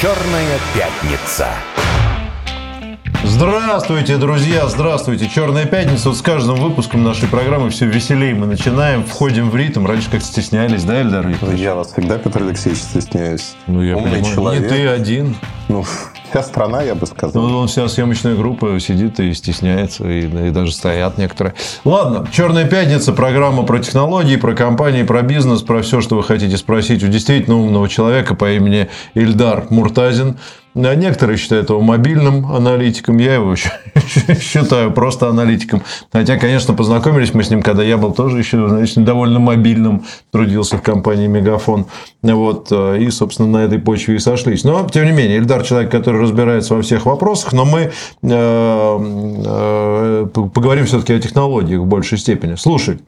«Черная пятница». Здравствуйте, друзья, здравствуйте. Черная пятница. Вот с каждым выпуском нашей программы все веселее мы начинаем, входим в ритм. Раньше как стеснялись, да, Эльдар Викторович? Я вас всегда, Петр Алексеевич, стесняюсь. Ну, я Умный понимаю. человек. Не ты один. Ну, вся страна, я бы сказал. Ну, он вся съемочная группа сидит и стесняется, и, и даже стоят некоторые. Ладно, Черная пятница, программа про технологии, про компании, про бизнес, про все, что вы хотите спросить у действительно умного человека по имени Ильдар Муртазин. Некоторые считают его мобильным аналитиком, я его считаю просто аналитиком. Хотя, конечно, познакомились мы с ним, когда я был тоже еще значит, довольно мобильным, трудился в компании Мегафон. Вот, э, и, собственно, на этой почве и сошлись. Но, тем не менее, Ильдар человек, который разбирается во всех вопросах, но мы э, э, поговорим все-таки о технологиях в большей степени. Слушай,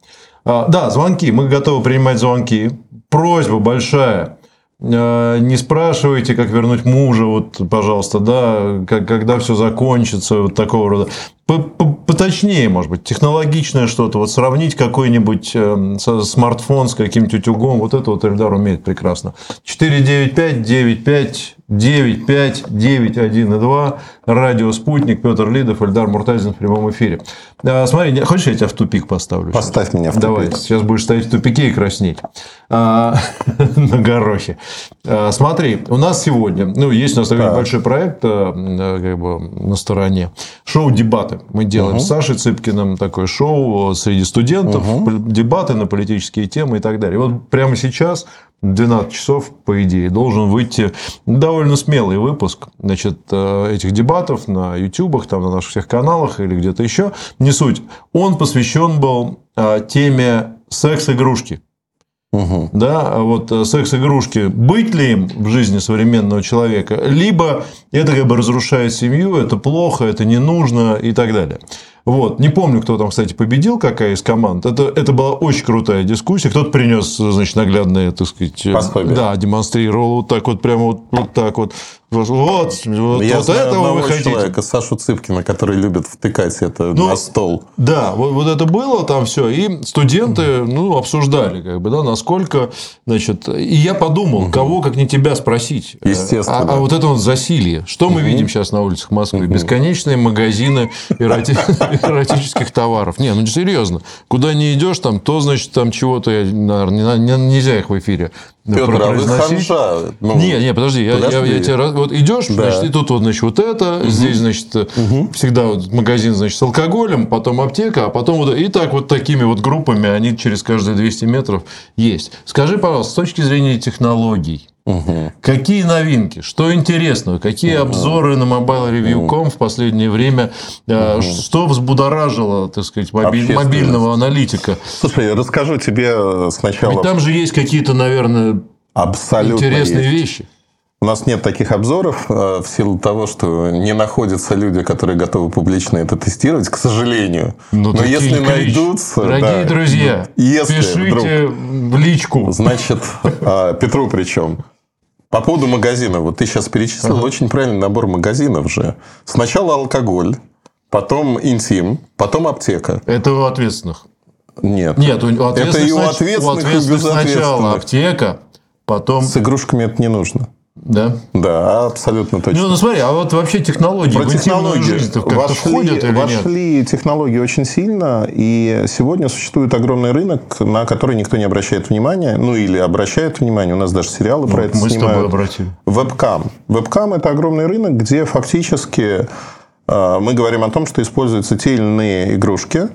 а, да, звонки. Мы готовы принимать звонки. Просьба большая. Э, Не спрашивайте, как вернуть мужа, вот, пожалуйста, да, как- когда все закончится, вот такого рода. По- по- Поточнее, может быть, технологичное что-то. Вот сравнить какой-нибудь э, смартфон с каким-нибудь утюгом. Вот это вот Эльдар умеет прекрасно. 495 95 95 91 и 2. Радио «Спутник». Петр Лидов, Эльдар Муртазин в прямом эфире. А, Смотри, хочешь, я тебя в тупик поставлю? сейчас? Поставь меня в тупик. Давай, сейчас будешь стоять в тупике и краснеть на горохе. А, Смотри, у нас сегодня, ну, есть у нас такой Так. небольшой проект а, м, как бы на стороне. Шоу «Дебаты». Мы делаем с Сашей Цыпкиным такое шоу среди студентов, пол- дебаты на политические темы и так далее. Вот прямо сейчас в 12 часов, по идее, должен выйти довольно смелый выпуск значит, э, этих дебатов на ютубах, там, на наших всех каналах или где-то еще. Не суть. Он посвящен был э, теме секс-игрушки. Мгм. Да, а вот э, секс-игрушки, быть ли им в жизни современного человека, либо это как бы разрушает семью, это плохо, это не нужно и так далее. Вот. Не помню, кто там, кстати, победил, какая из команд. Это, это была очень крутая дискуссия. Кто-то принес, значит, наглядные, так сказать, э, Пособие. да, демонстрировал вот так вот, прямо вот, вот так вот. Вот, вот, вот Я знаю этого вы хотите. человека, Сашу Цыпкина, который любит втыкать это Ну, на стол. Да, вот, вот это было там все, и студенты ну, обсуждали, как бы, да, насколько, значит, и я подумал, кого как не тебя спросить. Э, Естественно. А, а вот это вот засилье. Что мы видим сейчас на улицах Москвы? Бесконечные магазины эроти- эротических товаров. Не, ну серьезно. Куда не идешь, там, то, значит, там чего-то, наверное, не- не- нельзя их в эфире Петр, а вы ханжа. Ну, Не, не, подожди, я, я- подожди. я тебе раз- вот идешь, Да. значит, и тут вот, значит, вот это, здесь, значит, всегда вот магазин, значит, с алкоголем, потом аптека, а потом вот и так вот такими вот группами они через каждые 200 метров есть. Скажи, пожалуйста, с точки зрения технологий, Мгм. Какие новинки? Что интересного? Какие обзоры на MobileReview.com в последнее время? э, Что взбудоражило, так сказать, моби- Общественность. мобильного аналитика? Слушай, я расскажу тебе э, сначала Ведь там же есть какие-то, наверное, абсолютно интересные есть. вещи. У нас нет таких обзоров э, в силу того, что не находятся люди, которые готовы публично это тестировать, к сожалению. Ну, Но так если Ильич, найдутся... Дорогие да, друзья, если пишите в личку. Значит, а, Петру причем. По поводу магазина. Вот ты сейчас перечислил очень правильный набор магазинов же. Сначала алкоголь, потом интим, потом аптека. Это у ответственных. Нет. Нет, у у Это и у ответственных, у и ответственных сначала безответственных. аптека, потом... С игрушками это не нужно. Да. Да, абсолютно точно. Ну, ну смотри, а вот вообще технологии Про в технологии. жизнь как-то Вошли, входят или нет? вошли технологии очень сильно, и сегодня существует огромный рынок, на который никто не обращает внимания, ну или обращает внимание, у нас даже сериалы про это Ну, Мы с тобой снимают. обратили. Вебкам. Вебкам – это огромный рынок, где фактически э, мы говорим о том, что используются те или иные игрушки,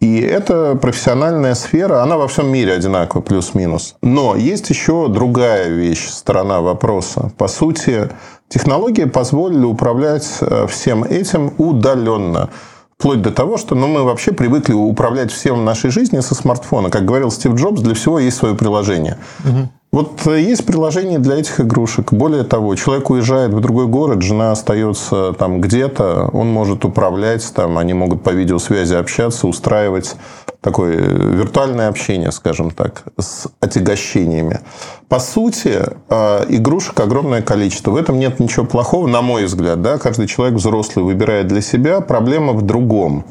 и это профессиональная сфера, она во всем мире одинакова, плюс-минус. Но есть еще другая вещь, сторона вопроса. По сути, технологии позволили управлять э, всем этим удаленно. Вплоть до того, что ну, мы вообще привыкли управлять всем в нашей жизни со смартфона. Как говорил Стив Джобс, для всего есть свое приложение. Вот э, есть приложение для этих игрушек. Более того, человек уезжает в другой город, жена остается там где-то, он может управлять, там, они могут по видеосвязи общаться, устраивать такое виртуальное общение, скажем так, с отягощениями. По сути, э, игрушек огромное количество. В этом нет ничего плохого, на мой взгляд. Да? Каждый человек взрослый выбирает для себя. Проблема в другом.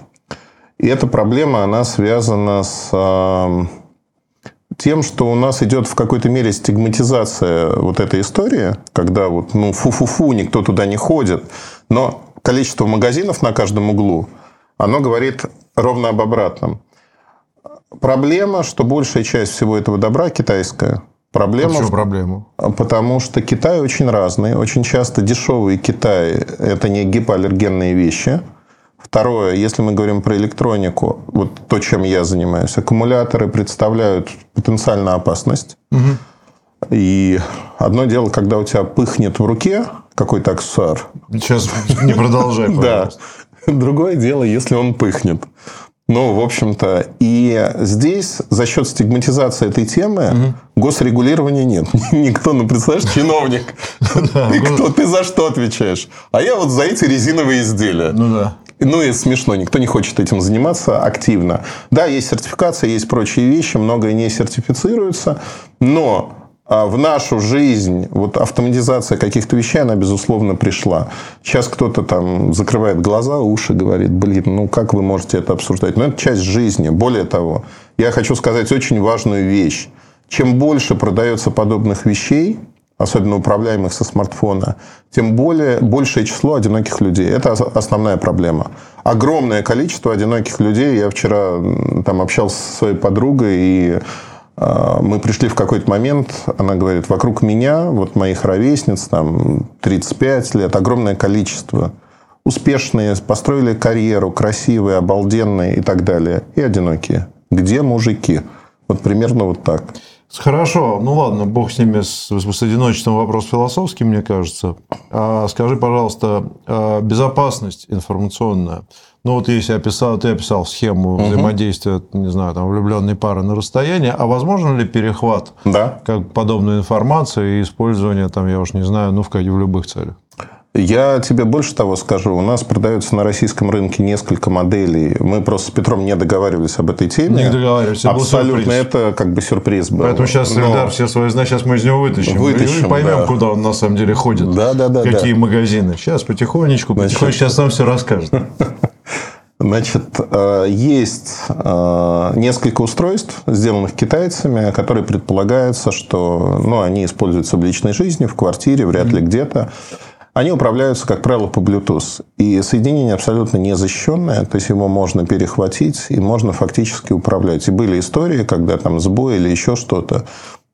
И эта проблема, она связана с э, тем, что у нас идет в какой-то мере стигматизация вот этой истории, когда вот, ну, фу-фу-фу, никто туда не ходит, но количество магазинов на каждом углу, оно говорит ровно об обратном. Проблема, что большая часть всего этого добра китайская. Проблема, Почему проблему? Потому что Китай очень разный. Очень часто дешевый Китай – это не гипоаллергенные вещи. Второе, если мы говорим про электронику, вот то, чем я занимаюсь, аккумуляторы представляют потенциальную опасность. Угу. И одно дело, когда у тебя пыхнет в руке какой-то аксессуар. Сейчас не продолжай, Да. Другое дело, если он пыхнет. Ну, в общем-то, и здесь за счет стигматизации этой темы угу. госрегулирования нет. Никто, ну, представляешь, чиновник. Ты кто? Ты за что отвечаешь? А я вот за эти резиновые изделия. Ну да. Ну и смешно, никто не хочет этим заниматься активно. Да, есть сертификация, есть прочие вещи, многое не сертифицируется, но а в нашу жизнь вот автоматизация каких-то вещей, она, безусловно, пришла. Сейчас кто-то там закрывает глаза, уши, говорит, блин, ну как вы можете это обсуждать? Но это часть жизни. Более того, я хочу сказать очень важную вещь. Чем больше продается подобных вещей, особенно управляемых со смартфона, тем более, большее число одиноких людей. Это основная проблема. Огромное количество одиноких людей. Я вчера там общался со своей подругой, и а, мы пришли в какой-то момент, она говорит, вокруг меня, вот моих ровесниц, там 35 лет, огромное количество. Успешные, построили карьеру, красивые, обалденные и так далее. И одинокие. Где мужики? Вот примерно вот так. Хорошо, ну ладно, бог с ними, с, с одиночеством вопрос философский, мне кажется. А скажи, пожалуйста, а безопасность информационная. Ну, вот если описал, ты описал схему угу. взаимодействия, не знаю, там, влюбленной пары на расстоянии, а возможно ли перехват да. как подобной информации и использование, там, я уж не знаю, ну, в, в любых целях? Я тебе больше того скажу. У нас продается на российском рынке несколько моделей. Мы просто с Петром не договаривались об этой теме. Не договаривались. Абсолютно. Это как бы сюрприз был. Поэтому сейчас Но... Эльдар все свои знания, сейчас мы из него вытащим. Вытащим, и поймем, да. куда он на самом деле ходит. Да, да, да. Какие да. магазины. Сейчас потихонечку, потихонечку. Значит... Сейчас сам все расскажет. Значит, э, есть э, несколько устройств, сделанных китайцами, которые предполагается, что ну, они используются в личной жизни, в квартире, вряд ли где-то. Они управляются, как правило, по Bluetooth. И соединение абсолютно не защищенное, то есть его можно перехватить и можно фактически управлять. И были истории, когда там сбой или еще что-то.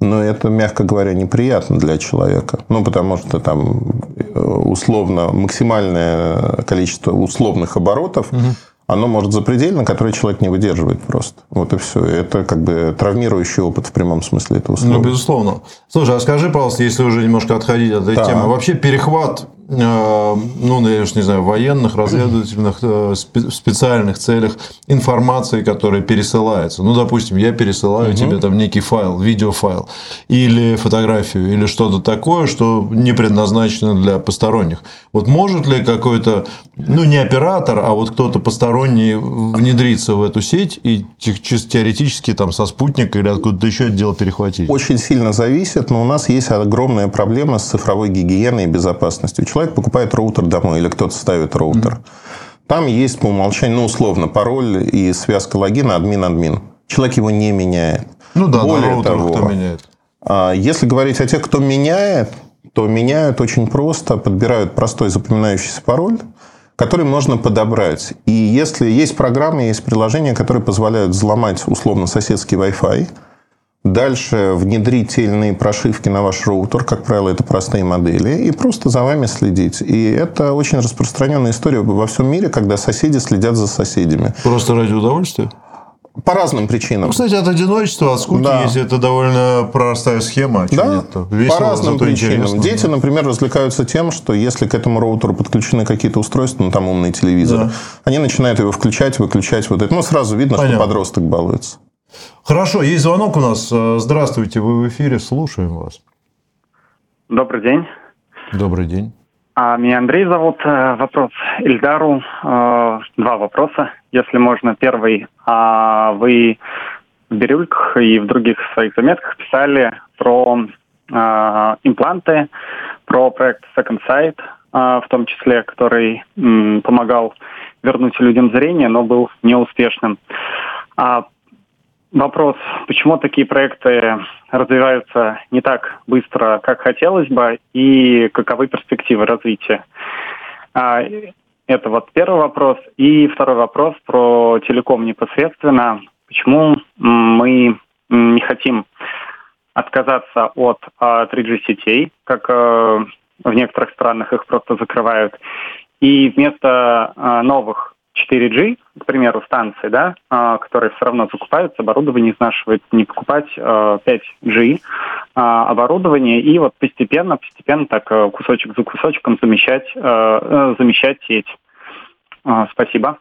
Но это, мягко говоря, неприятно для человека. Ну, потому что там э, условно максимальное количество условных оборотов угу оно может запредельно, который человек не выдерживает просто. Вот и все. Это как бы травмирующий опыт в прямом смысле этого слова. Ну, безусловно. Слушай, а скажи, пожалуйста, если уже немножко отходить от этой да. темы, вообще перехват ну, я уж не знаю, военных, разведывательных, э, специальных целях информации, которая пересылается. Ну, допустим, я пересылаю угу. тебе там некий файл, видеофайл, или фотографию, или что-то такое, что не предназначено для посторонних. Вот может ли какой-то, ну, не оператор, а вот кто-то посторонний внедриться в эту сеть и чисто теоретически там со спутника или откуда-то еще это дело перехватить? Очень сильно зависит, но у нас есть огромная проблема с цифровой гигиеной и безопасностью человек покупает роутер домой или кто-то ставит роутер. Mm-hmm. Там есть по умолчанию, ну, условно, пароль и связка логина админ-админ. Человек его не меняет. Ну да, Более на того, кто меняет. А, если говорить о тех, кто меняет, то меняют очень просто, подбирают простой запоминающийся пароль, который можно подобрать. И если есть программы, есть приложения, которые позволяют взломать условно соседский Wi-Fi, Дальше внедрить те или иные прошивки на ваш роутер, как правило, это простые модели, и просто за вами следить. И это очень распространенная история во всем мире, когда соседи следят за соседями. Просто ради удовольствия? По разным причинам. Ну, кстати, от одиночества, от скуки, да. если это довольно простая схема. Да, нет, весело, по разным причинам. Дети, например, развлекаются тем, что если к этому роутеру подключены какие-то устройства, ну, там умный телевизор, да. они начинают его включать, выключать. Вот это. Ну, сразу видно, Понятно. что подросток балуется. Хорошо, есть звонок у нас. Э, здравствуйте, вы в эфире, слушаем вас. Добрый день. Добрый день. А, меня Андрей зовут. Э, вопрос Ильдару. Э, два вопроса, если можно. Первый. А вы в Бирюльках и в других своих заметках писали про импланты, про проект Second Sight, в том числе, который помогал вернуть людям зрение, но был неуспешным. А вопрос, почему такие проекты развиваются не так быстро, как хотелось бы, и каковы перспективы развития? А, это вот первый вопрос. И второй вопрос про телеком непосредственно. Почему мы не хотим отказаться от 3G-сетей, как э, в некоторых странах их просто закрывают, и вместо новых 4G, к примеру, станции, да, а, которые все равно закупаются, оборудование изнашивает, не покупать 5G а, оборудование и вот постепенно, постепенно так э, кусочек за кусочком замещать, э, э, замещать сеть. Спасибо.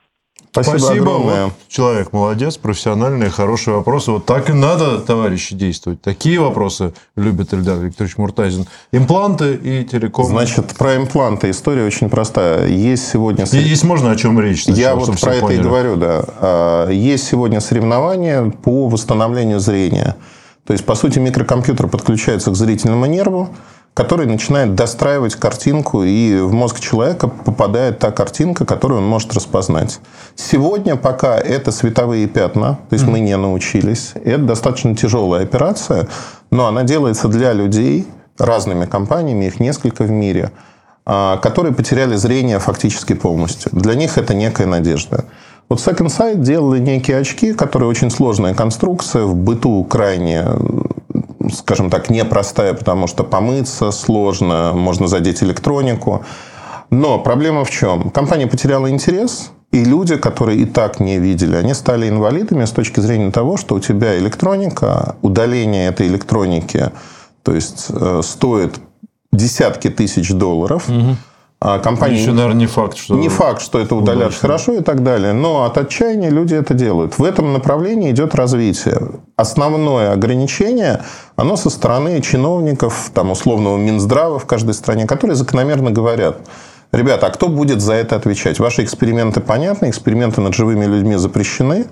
Спасибо, Спасибо огромное. Вот человек молодец, профессиональные, хорошие вопросы. Вот так и надо, товарищи, действовать. Такие вопросы любит Ильдар Викторович Муртазин. Импланты и телеком. Значит, про импланты история очень простая. Есть сегодня... Есть можно о чем речь? Сначала, Я вот про это поняли. и говорю, да. А, есть сегодня соревнования по восстановлению зрения. То есть, по сути, микрокомпьютер подключается к зрительному нерву, который начинает достраивать картинку, и в мозг человека попадает та картинка, которую он может распознать. Сегодня пока это световые пятна, то есть mm-hmm. мы не научились. Это достаточно тяжелая операция, но она делается для людей разными компаниями, их несколько в мире, а, которые потеряли зрение фактически полностью. Для них это некая надежда. Вот Second Sight делали некие очки, которые очень сложная конструкция, в быту крайне скажем так, непростая, потому что помыться сложно, можно задеть электронику. Но проблема в чем? Компания потеряла интерес, и люди, которые и так не видели, они стали инвалидами с точки зрения того, что у тебя электроника, удаление этой электроники, то есть э, стоит десятки тысяч долларов. Угу а компания... Еще, наверное, не факт, что... Не факт, что это удалят удачно. хорошо и так далее. Но от отчаяния люди это делают. В этом направлении идет развитие. Основное ограничение, оно со стороны чиновников, там, условного Минздрава в каждой стране, которые закономерно говорят, ребята, а кто будет за это отвечать? Ваши эксперименты понятны, эксперименты над живыми людьми запрещены,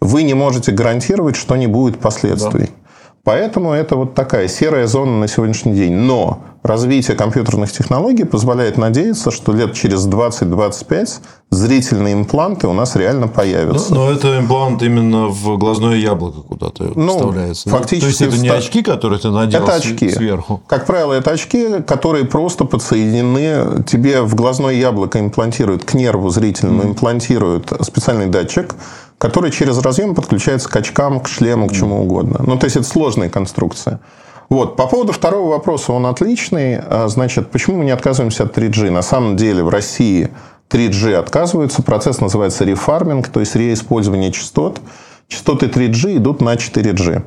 вы не можете гарантировать, что не будет последствий. Да. Поэтому это вот такая серая зона на сегодняшний день. Но развитие компьютерных технологий позволяет надеяться, что лет через 20-25 зрительные импланты у нас реально появятся. Но, но это имплант именно в глазное яблоко куда-то ну, вставляется. Фактически То есть это не очки, которые ты надел это очки. сверху? Как правило, это очки, которые просто подсоединены, тебе в глазное яблоко имплантируют, к нерву зрительному mm. имплантируют специальный датчик, который через разъем подключается к очкам, к шлему, к чему угодно. Ну, то есть, это сложная конструкция. Вот. По поводу второго вопроса, он отличный. А, значит, почему мы не отказываемся от 3G? На самом деле в России 3G отказываются. Процесс называется рефарминг, то есть реиспользование частот. Частоты 3G идут на 4G.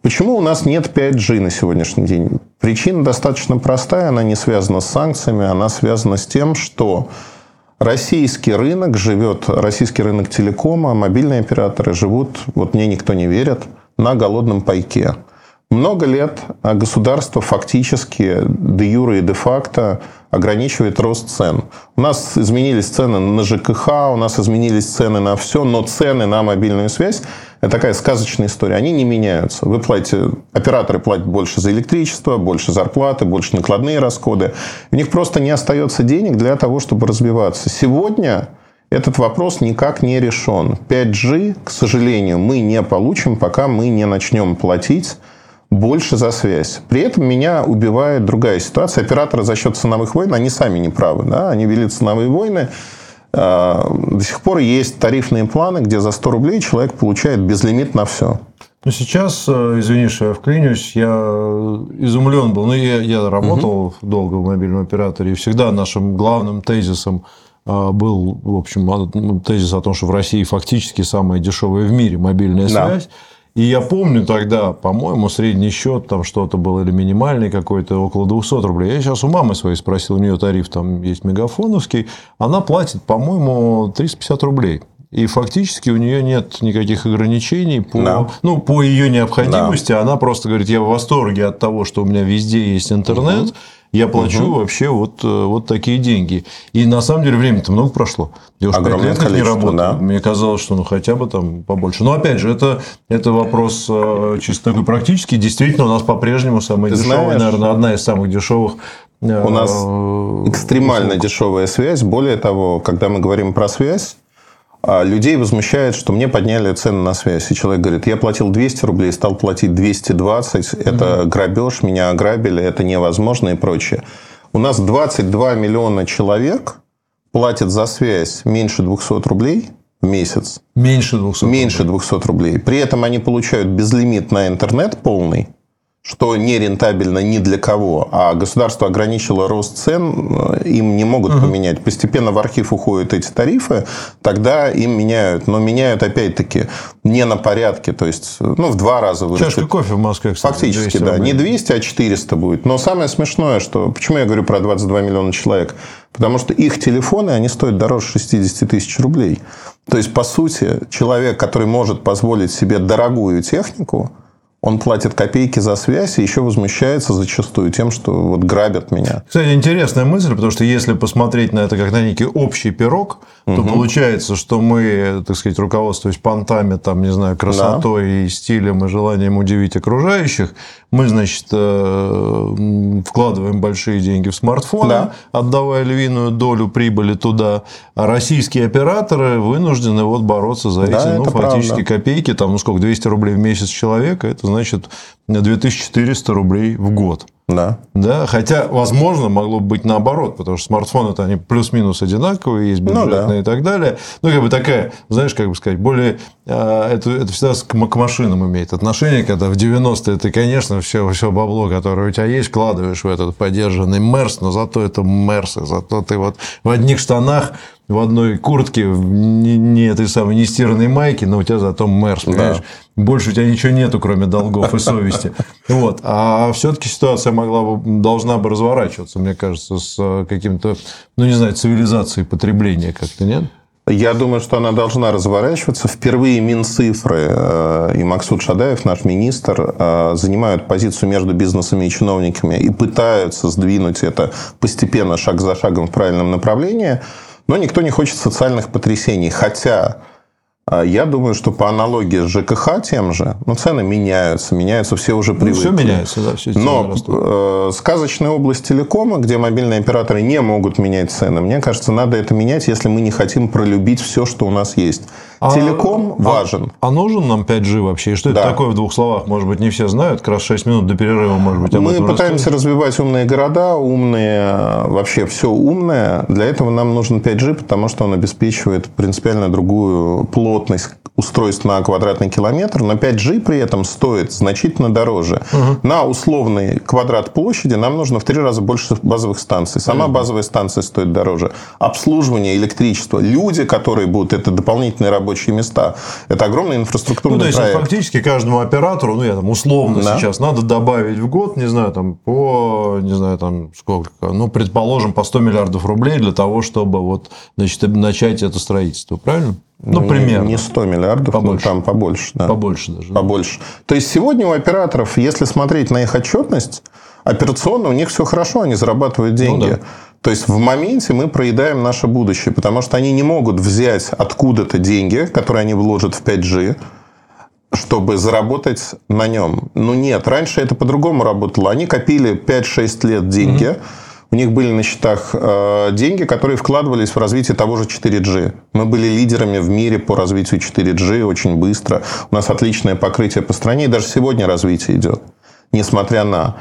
Почему у нас нет 5G на сегодняшний день? Причина достаточно простая, она не связана с санкциями, она связана с тем, что Российский рынок живет, российский рынок телекома, мобильные операторы живут, вот мне никто не верит, на голодном пайке. Много лет государство фактически де юре и де факто ограничивает рост цен. У нас изменились цены на ЖКХ, у нас изменились цены на все, но цены на мобильную связь – это такая сказочная история. Они не меняются. Вы платите, операторы платят больше за электричество, больше зарплаты, больше накладные расходы. У них просто не остается денег для того, чтобы развиваться. Сегодня этот вопрос никак не решен. 5G, к сожалению, мы не получим, пока мы не начнем платить больше за связь. При этом меня убивает другая ситуация. Операторы за счет ценовых войн, они сами не правы. Да? Они вели ценовые войны. А, до сих пор есть тарифные планы, где за 100 рублей человек получает безлимит на все. Ну, сейчас, э, извини, что я вклинюсь, я изумлен был. Ну, я, я работал угу. долго в мобильном операторе, и всегда нашим главным тезисом был, в общем, тезис о том, что в России фактически самая дешевая в мире мобильная связь. И я помню тогда, по-моему, средний счет там что-то был или минимальный какой-то, около 200 рублей. Я сейчас у мамы своей спросил, у нее тариф там есть мегафоновский. Она платит, по-моему, 350 рублей. И фактически у нее нет никаких ограничений по, да. ну, по ее необходимости. Да. Она просто говорит, я в восторге от того, что у меня везде есть интернет. Угу я плачу угу. вообще вот, э, вот такие деньги. И на самом деле времени-то много прошло. Я уже пять лет не работаю. Да. Мне казалось, что ну хотя бы там побольше. Но опять же, это, это вопрос э, чисто такой практический. Действительно, у нас по-прежнему самая Ты дешевая, знаешь, наверное, одна из самых дешевых у нас э, экстремально дешевая связь. Более того, когда мы говорим про связь, людей возмущает, что мне подняли цены на связь. И человек говорит, я платил 200 рублей, стал платить 220. Это угу. грабеж, меня ограбили, это невозможно и прочее. У нас 22 миллиона человек платят за связь меньше 200 рублей в месяц. Меньше 200 Меньше 200 рублей. При этом они получают безлимит на интернет полный что не рентабельно ни для кого, а государство ограничило рост цен, э, им не могут угу. поменять. Постепенно в архив уходят эти тарифы, тогда им меняют. Но меняют, опять-таки, не на порядке, то есть ну, в два раза вырастет. Чашка кофе в Москве, кстати, Фактически, да. Не 200, а 400 будет. Но самое смешное, что... Почему я говорю про 22 миллиона человек? Потому что их телефоны, они стоят дороже 60 тысяч рублей. То есть, по сути, человек, который может позволить себе дорогую технику, он платит копейки за связь и еще возмущается зачастую тем, что вот грабят меня. Кстати, интересная мысль, потому что если посмотреть на это как на некий общий пирог, угу. то получается, что мы, так сказать, руководствуясь понтами, там, не знаю, красотой да. и стилем и желанием удивить окружающих, мы, значит, э, вкладываем большие деньги в смартфоны, да. отдавая львиную долю прибыли туда, а российские операторы вынуждены вот бороться за да, эти, ну, фактически правда. копейки, там, ну, сколько, 200 рублей в месяц человека, это значит 2400 рублей в год. Да. да. Хотя, возможно, могло быть наоборот, потому что смартфоны-то они плюс-минус одинаковые, есть бюджетные ну, да. и так далее. Ну, как бы такая, знаешь, как бы сказать, более... А, это, это всегда к, машинам имеет отношение, когда в 90-е ты, конечно, все, все бабло, которое у тебя есть, вкладываешь в этот поддержанный Мерс, но зато это Мерс, и зато ты вот в одних штанах в одной куртке, не, не этой самой не стиранной майке, но у тебя зато Мерс, понимаешь? Да. Больше у тебя ничего нету, кроме долгов и совести. Вот. А все-таки ситуация могла бы, должна бы разворачиваться, мне кажется, с э, каким-то, ну, не знаю, цивилизацией потребления как-то, нет? Я думаю, что она должна разворачиваться. Впервые Минцифры э, и Максут Шадаев, наш министр, э, занимают позицию между бизнесом и чиновниками и пытаются сдвинуть это постепенно, шаг за шагом в правильном направлении. Но никто не хочет социальных потрясений. Хотя а, я думаю, что по аналогии с ЖКХ тем же, ну, цены меняются, меняются, все уже привыкли. Ну, все меняется, да, все Но э, сказочная область телекома, где мобильные операторы не могут менять цены, мне кажется, надо это менять, если мы не хотим пролюбить все, что у нас есть. А, Телеком а, важен. А, а нужен нам 5G вообще? И что да. это такое в двух словах? Может быть, не все знают. Как раз 6 минут до перерыва, может быть, об Мы пытаемся рассказать. развивать умные города, умные, вообще все умное. Для этого нам нужен 5G, потому что он обеспечивает принципиально другую плотность устройств на квадратный километр, но 5G при этом стоит значительно дороже. Угу. На условный квадрат площади нам нужно в три раза больше базовых станций. Сама базовая станция стоит дороже. Обслуживание, электричество, люди, которые будут, это дополнительные рабочие места. Это огромный инфраструктурный ну, то есть, проект. фактически каждому оператору, ну, я там условно да. сейчас, надо добавить в год, не знаю, там, по, не знаю, там, сколько, ну, предположим, по 100 миллиардов рублей для того, чтобы вот, значит, начать это строительство. Правильно? Ну, ну примерно. Не 100 миллиардов, побольше. но там побольше. Да. Побольше даже. Побольше. То есть, сегодня у операторов, если смотреть на их отчетность, операционно у них все хорошо, они зарабатывают деньги. Ну, да. То есть, в моменте мы проедаем наше будущее, потому что они не могут взять откуда-то деньги, которые они вложат в 5G, чтобы заработать на нем. Ну, нет, раньше это по-другому работало. Они копили 5-6 лет деньги, mm-hmm у них были на счетах э, деньги, которые вкладывались в развитие того же 4G. Мы были лидерами в мире по развитию 4G очень быстро. У нас отличное покрытие по стране, и даже сегодня развитие идет, несмотря на...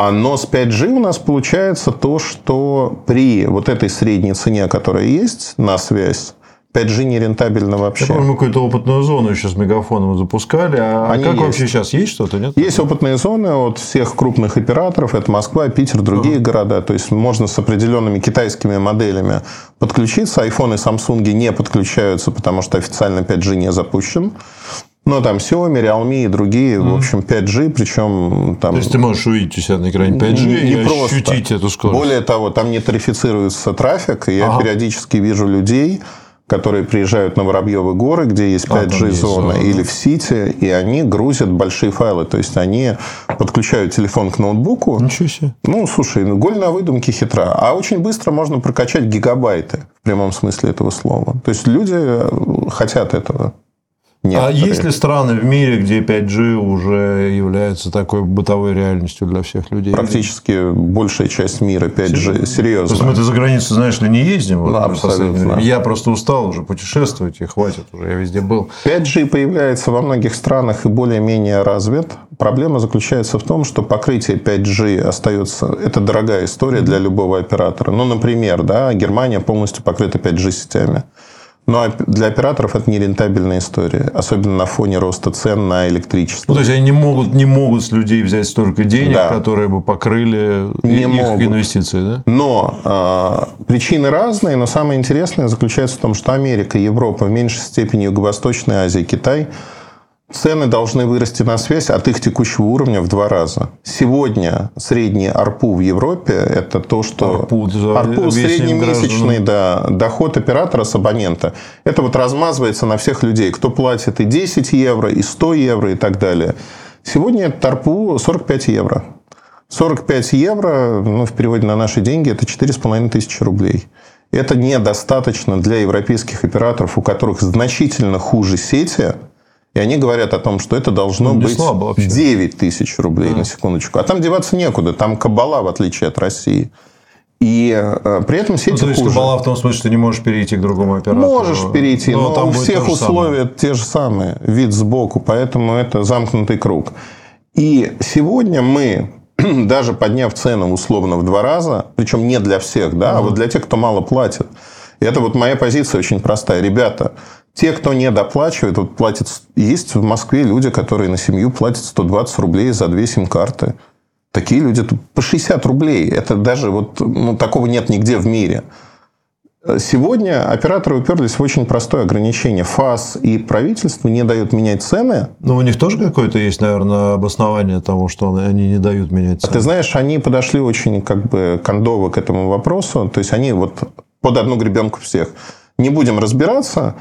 А но с 5G у нас получается то, что при вот этой средней цене, которая есть на связь, 5G не рентабельно вообще. Я помню, мы какую-то опытную зону еще с мегафоном запускали. А Они как есть. вообще сейчас? Есть что-то? Нет? Есть опытные зоны от всех крупных операторов. Это Москва, Питер, другие uh-huh. города. То есть, можно с определенными китайскими моделями подключиться. Айфоны и Samsung не подключаются, потому что официально 5G не запущен. Но там Xiaomi, Realme и другие, mm. в общем, 5G, причем там... То есть, ты можешь увидеть у себя на экране 5G не и просто. ощутить эту скорость. Более того, там не тарифицируется трафик, и ага. я периодически вижу людей, которые приезжают на Воробьевы горы, где есть 5G-зона, а, или в Сити, и они грузят большие файлы. То есть, они подключают телефон к ноутбуку. Ничего себе. Ну, слушай, ну, голь на выдумке хитра. А очень быстро можно прокачать гигабайты, в прямом смысле этого слова. То есть, люди хотят этого. Некоторые. А есть ли страны в мире, где 5G уже является такой бытовой реальностью для всех людей? Практически большая часть мира 5G. Серьезно. Просто мы-то за границу, знаешь ли, не ездим. Да, абсолютно. Я просто устал уже путешествовать, и хватит уже, я везде был. 5G появляется во многих странах и более-менее развит. Проблема заключается в том, что покрытие 5G остается... Это дорогая история для любого оператора. Ну, например, да, Германия полностью покрыта 5G сетями. Но для операторов это нерентабельная история, особенно на фоне роста цен на электричество. Ну, то есть они не могут, не могут с людей взять столько денег, да. которые бы покрыли не их могут. инвестиции, да? Но э, причины разные, но самое интересное заключается в том, что Америка, Европа, в меньшей степени Юго-Восточная Азия, Китай – Цены должны вырасти на связь от их текущего уровня в два раза. Сегодня средний АРПУ в Европе – это то, что… АРПУ, АРПУ среднемесячный да, доход оператора с абонента. Это вот размазывается на всех людей, кто платит и 10 евро, и 100 евро, и так далее. Сегодня этот АРПУ 45 евро. 45 евро, ну, в переводе на наши деньги, это 4,5 тысячи рублей. Это недостаточно для европейских операторов, у которых значительно хуже сети – и они говорят о том, что это должно ну, быть 9 тысяч рублей, да. на секундочку. А там деваться некуда. Там кабала, в отличие от России. И э, при этом сети ну, то есть хуже. кабала в том смысле, что ты не можешь перейти к другому оператору? Можешь перейти, но, но там у всех условия самое. те же самые. Вид сбоку. Поэтому это замкнутый круг. И сегодня мы, даже подняв цену условно в два раза, причем не для всех, да, а вот для тех, кто мало платит. И это вот моя позиция очень простая. Ребята, те, кто не доплачивает, вот платят... Есть в Москве люди, которые на семью платят 120 рублей за две сим-карты. Такие люди по 60 рублей. Это даже вот ну, такого нет нигде в мире. Сегодня операторы уперлись в очень простое ограничение. ФАС и правительство не дают менять цены. Ну, у них тоже какое-то есть, наверное, обоснование того, что они не дают менять цены. А ты знаешь, они подошли очень как бы кондово к этому вопросу. То есть, они вот под одну гребенку всех. Не будем разбираться,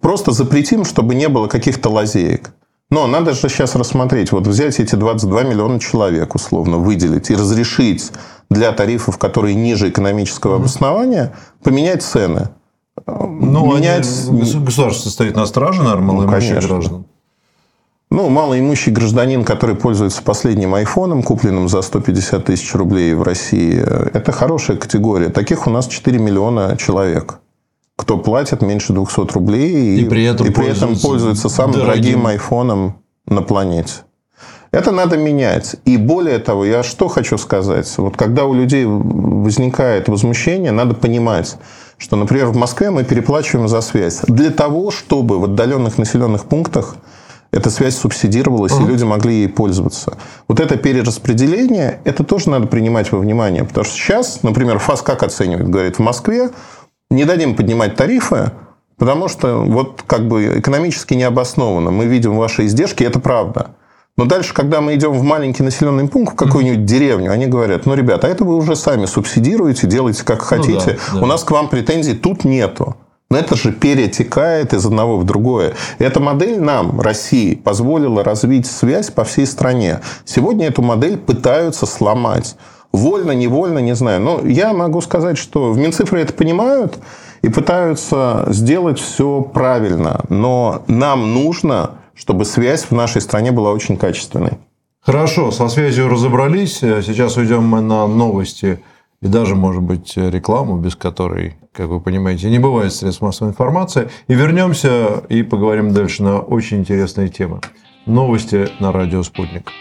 Просто запретим, чтобы не было каких-то лазеек. Но надо же сейчас рассмотреть, вот взять эти 22 миллиона человек, условно, выделить и разрешить для тарифов, которые ниже экономического обоснования, поменять цены. Ну, менять... они, государство стоит на страже, наверное, малоимущих ну, граждан. Ну, малоимущий гражданин, который пользуется последним айфоном, купленным за 150 тысяч рублей в России, это хорошая категория. Таких у нас 4 миллиона человек кто платит меньше 200 рублей и, и при этом, и при этом пользуется самым дорогим. дорогим айфоном на планете. Это надо менять. И более того, я что хочу сказать. Вот когда у людей возникает возмущение, надо понимать, что, например, в Москве мы переплачиваем за связь для того, чтобы в отдаленных населенных пунктах эта связь субсидировалась, uh-huh. и люди могли ей пользоваться. Вот это перераспределение, это тоже надо принимать во внимание. Потому что сейчас, например, ФАС как оценивает? Говорит, в Москве не дадим поднимать тарифы, потому что вот как бы экономически необоснованно. Мы видим ваши издержки, это правда. Но дальше, когда мы идем в маленький населенный пункт, в какую-нибудь mm-hmm. деревню, они говорят, ну, ребята, а это вы уже сами субсидируете, делайте как хотите. Ну, да, да. У нас к вам претензий тут нету. Но это же перетекает из одного в другое. Эта модель нам, России, позволила развить связь по всей стране. Сегодня эту модель пытаются сломать. Вольно, невольно, не знаю. Но я могу сказать, что в Минцифры это понимают и пытаются сделать все правильно. Но нам нужно, чтобы связь в нашей стране была очень качественной. Хорошо, со связью разобрались. Сейчас уйдем мы на новости и даже, может быть, рекламу, без которой, как вы понимаете, не бывает средств массовой информации. И вернемся и поговорим дальше на очень интересные темы. Новости на радио «Спутник».